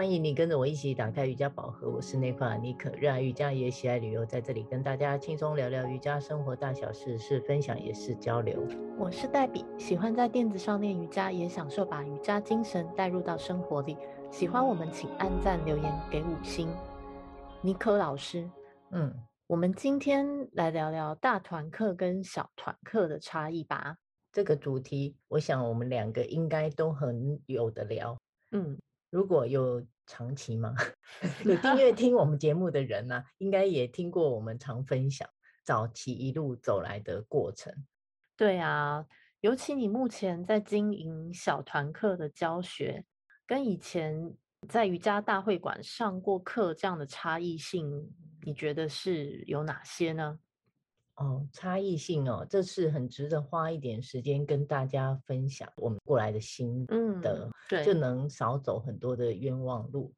欢迎你跟着我一起打开瑜伽宝盒，我是内克阿尼克，热爱瑜伽也喜爱旅游，在这里跟大家轻松聊聊瑜伽生活大小事，是分享也是交流。我是黛比，喜欢在垫子上练瑜伽，也享受把瑜伽精神带入到生活里。喜欢我们，请按赞留言给五星。尼可老师，嗯，我们今天来聊聊大团课跟小团课的差异吧。这个主题，我想我们两个应该都很有的聊。嗯。如果有长期吗？有订阅 听我们节目的人呢、啊，应该也听过我们常分享早期一路走来的过程。对啊，尤其你目前在经营小团课的教学，跟以前在瑜伽大会馆上过课这样的差异性，你觉得是有哪些呢？哦，差异性哦，这是很值得花一点时间跟大家分享我们过来的心得，嗯，对，就能少走很多的冤枉路。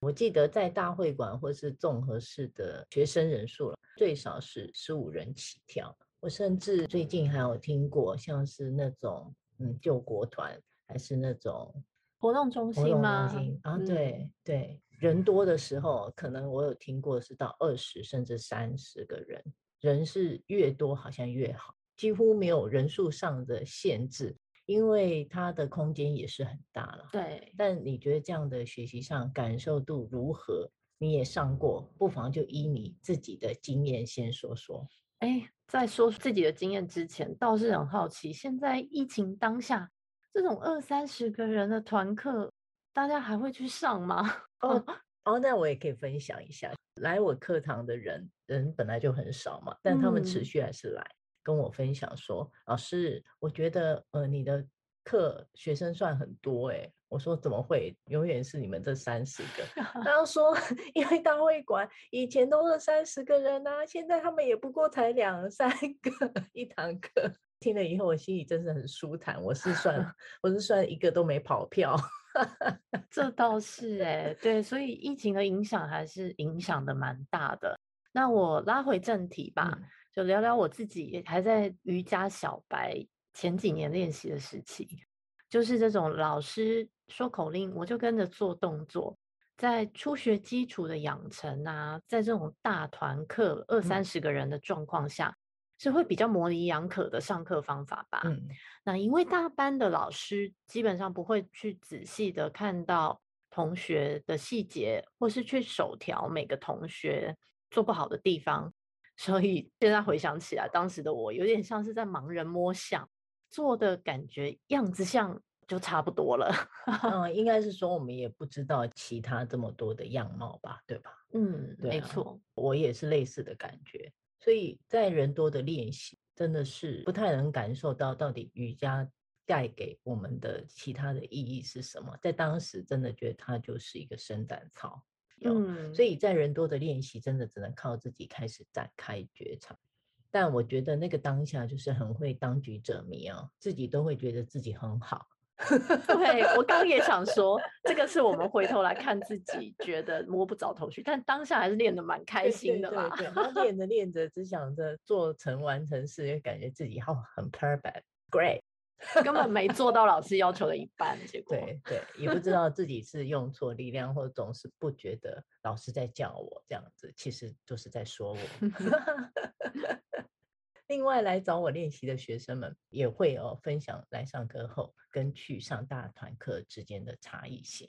我记得在大会馆或是综合式的学生人数了，最少是十五人起跳。我甚至最近还有听过，像是那种嗯救国团，还是那种活动中心吗？中心啊，对、嗯、对，人多的时候，可能我有听过是到二十甚至三十个人。人是越多好像越好，几乎没有人数上的限制，因为它的空间也是很大了。对，但你觉得这样的学习上感受度如何？你也上过，不妨就依你自己的经验先说说。哎，在说自己的经验之前，倒是很好奇，现在疫情当下，这种二三十个人的团课，大家还会去上吗？哦 哦，那我也可以分享一下。来我课堂的人，人本来就很少嘛，但他们持续还是来、嗯、跟我分享说：“老师，我觉得呃你的课学生算很多哎。”我说：“怎么会？永远是你们这三十个。”他说：“因为大会馆以前都是三十个人啊，现在他们也不过才两三个一堂课。”听了以后，我心里真是很舒坦。我是算，我是算一个都没跑票。这倒是哎、欸，对，所以疫情的影响还是影响的蛮大的。那我拉回正题吧，嗯、就聊聊我自己还在瑜伽小白前几年练习的时期，就是这种老师说口令，我就跟着做动作，在初学基础的养成啊，在这种大团课二三十个人的状况下。嗯是会比较模棱两可的上课方法吧？嗯，那因为大班的老师基本上不会去仔细的看到同学的细节，或是去手调每个同学做不好的地方，所以现在回想起来，当时的我有点像是在盲人摸象，做的感觉样子像就差不多了。嗯，应该是说我们也不知道其他这么多的样貌吧，对吧？嗯，对啊，没错，我也是类似的感觉。所以在人多的练习，真的是不太能感受到到底瑜伽带给我们的其他的意义是什么。在当时，真的觉得它就是一个伸展操。嗯，所以在人多的练习，真的只能靠自己开始展开觉察。但我觉得那个当下就是很会当局者迷啊，自己都会觉得自己很好。对，我刚也想说，这个是我们回头来看自己觉得摸不着头绪，但当下还是练的蛮开心的嘛。对，对，对，对，练着练着，只想着做成完成事，就感觉自己好很 perfect，great，根本没做到老师要求的一半，结 果对对，也不知道自己是用错力量，或者总是不觉得老师在叫我这样子，其实就是在说我。另外来找我练习的学生们也会哦分享来上课后跟去上大团课之间的差异性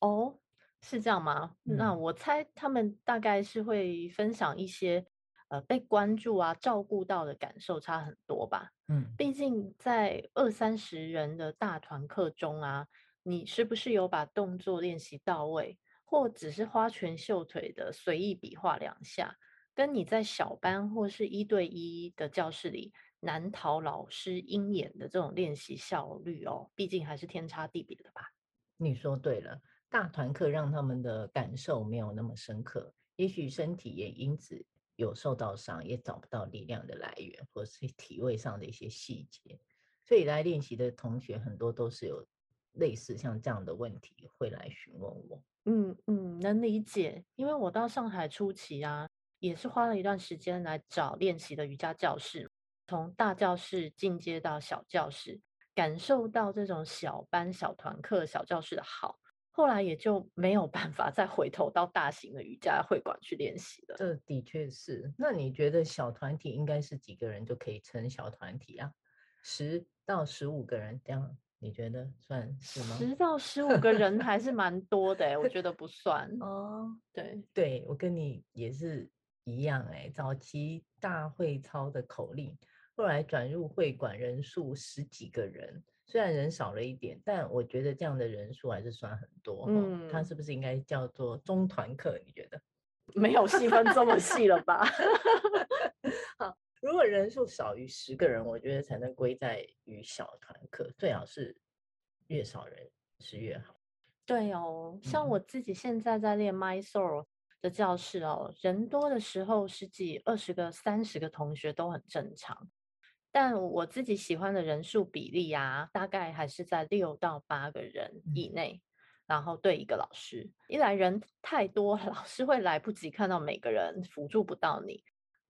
哦，是这样吗？嗯、那我猜他们大概是会分享一些呃被关注啊、照顾到的感受差很多吧。嗯，毕竟在二三十人的大团课中啊，你是不是有把动作练习到位，或只是花拳绣腿的随意比划两下？跟你在小班或是一对一的教室里难逃老师鹰眼的这种练习效率哦，毕竟还是天差地别的吧。你说对了，大团课让他们的感受没有那么深刻，也许身体也因此有受到伤，也找不到力量的来源，或是体位上的一些细节。所以来练习的同学很多都是有类似像这样的问题会来询问我。嗯嗯，能理解，因为我到上海初期啊。也是花了一段时间来找练习的瑜伽教室，从大教室进阶到小教室，感受到这种小班、小团课、小教室的好，后来也就没有办法再回头到大型的瑜伽会馆去练习了。这的确是。那你觉得小团体应该是几个人就可以成小团体啊？十到十五个人这样，你觉得算是吗？十到十五个人还是蛮多的，我觉得不算。哦，对对，我跟你也是一样哎。早期大会操的口令，后来转入会馆，人数十几个人。虽然人少了一点，但我觉得这样的人数还是算很多。嗯，他是不是应该叫做中团课？你觉得？没有细分这么细了吧？好，如果人数少于十个人，我觉得才能归在于小团课，最好是越少人是越好。对哦，像我自己现在在练 Mysore 的教室哦，人多的时候十几、二十个、三十个同学都很正常。但我自己喜欢的人数比例啊，大概还是在六到八个人以内，嗯、然后对一个老师。一来人太多，老师会来不及看到每个人，辅助不到你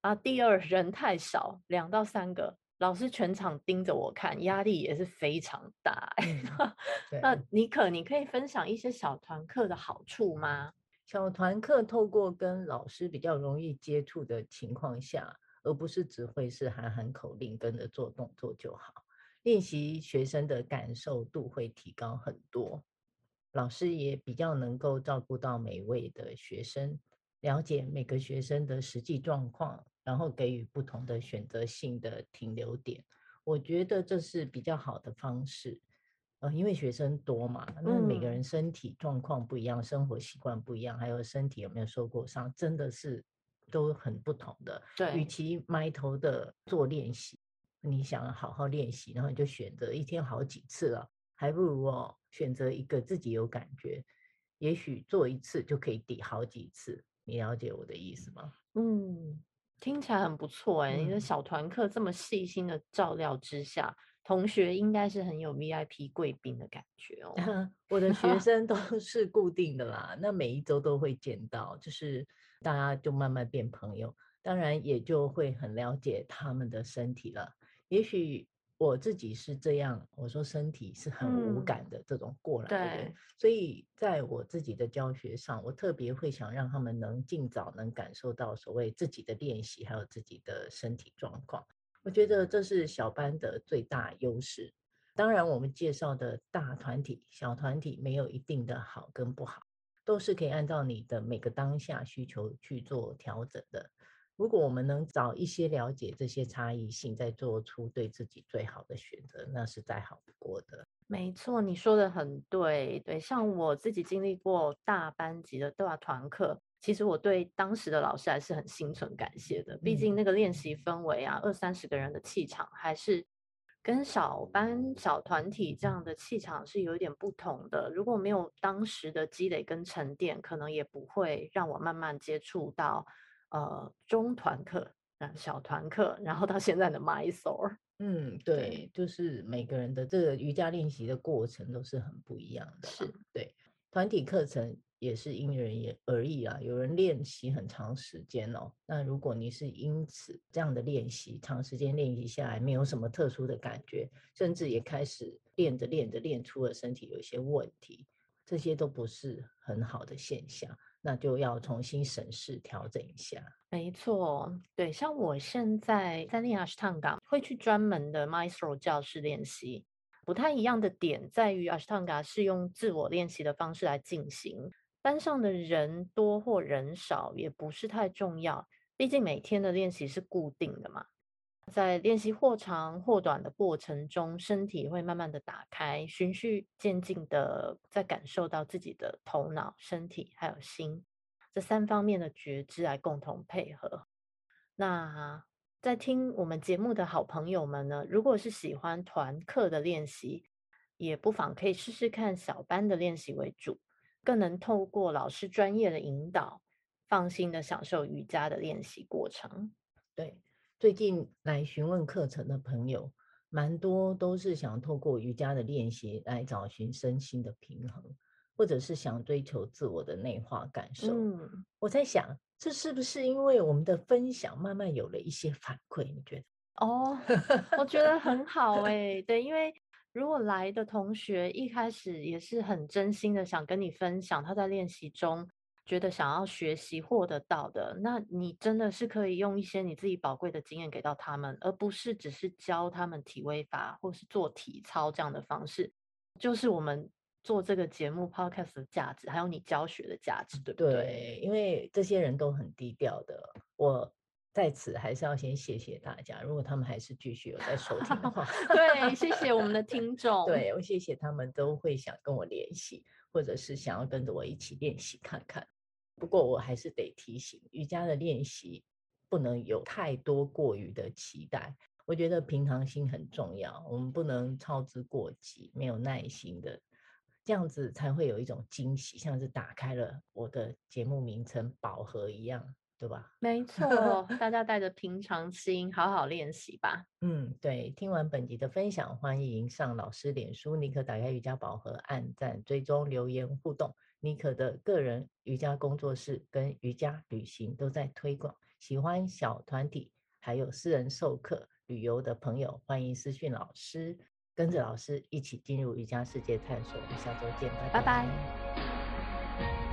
啊。第二，人太少，两到三个老师全场盯着我看，压力也是非常大。嗯、那妮可，你可以分享一些小团课的好处吗？小团课透过跟老师比较容易接触的情况下。而不是只会是喊喊口令，跟着做动作就好。练习学生的感受度会提高很多，老师也比较能够照顾到每位的学生，了解每个学生的实际状况，然后给予不同的选择性的停留点。我觉得这是比较好的方式。呃，因为学生多嘛，那每个人身体状况不一样，生活习惯不一样，还有身体有没有受过伤，真的是。都很不同的，对，与其埋头的做练习，你想好好练习，然后你就选择一天好几次了，还不如哦选择一个自己有感觉，也许做一次就可以抵好几次。你了解我的意思吗？嗯，听起来很不错哎，你的小团课这么细心的照料之下，同学应该是很有 VIP 贵宾的感觉哦。我的学 生都 是固定的啦，那每一周都会见到，就是。大家就慢慢变朋友，当然也就会很了解他们的身体了。也许我自己是这样，我说身体是很无感的这种过来的人，所以在我自己的教学上，我特别会想让他们能尽早能感受到所谓自己的练习，还有自己的身体状况。我觉得这是小班的最大优势。当然，我们介绍的大团体、小团体没有一定的好跟不好。都是可以按照你的每个当下需求去做调整的。如果我们能早一些了解这些差异性，再做出对自己最好的选择，那是再好不过的。没错，你说的很对。对，像我自己经历过大班级的大团课，其实我对当时的老师还是很心存感谢的。毕竟那个练习氛围啊，二三十个人的气场还是。跟小班、小团体这样的气场是有一点不同的。如果没有当时的积累跟沉淀，可能也不会让我慢慢接触到呃中团课、小团课，然后到现在的 Mysore。嗯，对，就是每个人的这个瑜伽练习的过程都是很不一样的。是，对，团体课程。也是因人也而异啊，有人练习很长时间哦。那如果你是因此这样的练习，长时间练习下来没有什么特殊的感觉，甚至也开始练着练着练出了身体有一些问题，这些都不是很好的现象，那就要重新审视调整一下。没错，对，像我现在在练 Ashtanga，会去专门的 Mysore 教室练习，不太一样的点在于 Ashtanga 是用自我练习的方式来进行。班上的人多或人少也不是太重要，毕竟每天的练习是固定的嘛。在练习或长或短的过程中，身体会慢慢的打开，循序渐进的在感受到自己的头脑、身体还有心这三方面的觉知来共同配合。那在听我们节目的好朋友们呢，如果是喜欢团课的练习，也不妨可以试试看小班的练习为主。更能透过老师专业的引导，放心的享受瑜伽的练习过程。对，最近来询问课程的朋友，蛮多都是想透过瑜伽的练习来找寻身心的平衡，或者是想追求自我的内化感受。嗯，我在想，这是不是因为我们的分享慢慢有了一些反馈？你觉得？哦，我觉得很好哎，对，因为。如果来的同学一开始也是很真心的想跟你分享他在练习中觉得想要学习获得到的，那你真的是可以用一些你自己宝贵的经验给到他们，而不是只是教他们体位法或是做体操这样的方式，就是我们。做这个节目 podcast 的价值，还有你教学的价值，对不对？对，因为这些人都很低调的，我在此还是要先谢谢大家。如果他们还是继续有在收听的话，对，谢谢我们的听 众。对，我谢谢他们都会想跟我联系，或者是想要跟着我一起练习看看。不过我还是得提醒，瑜伽的练习不能有太多过于的期待。我觉得平常心很重要，我们不能操之过急，没有耐心的。这样子才会有一种惊喜，像是打开了我的节目名称“宝盒”一样，对吧？没错，大家带着平常心，好好练习吧。嗯，对。听完本集的分享，欢迎上老师脸书，妮可打开瑜伽宝盒，按赞、追踪、留言互动。妮可的个人瑜伽工作室跟瑜伽旅行都在推广，喜欢小团体还有私人授课旅游的朋友，欢迎私讯老师。跟着老师一起进入瑜伽世界探索，我们下周见，拜拜。拜拜。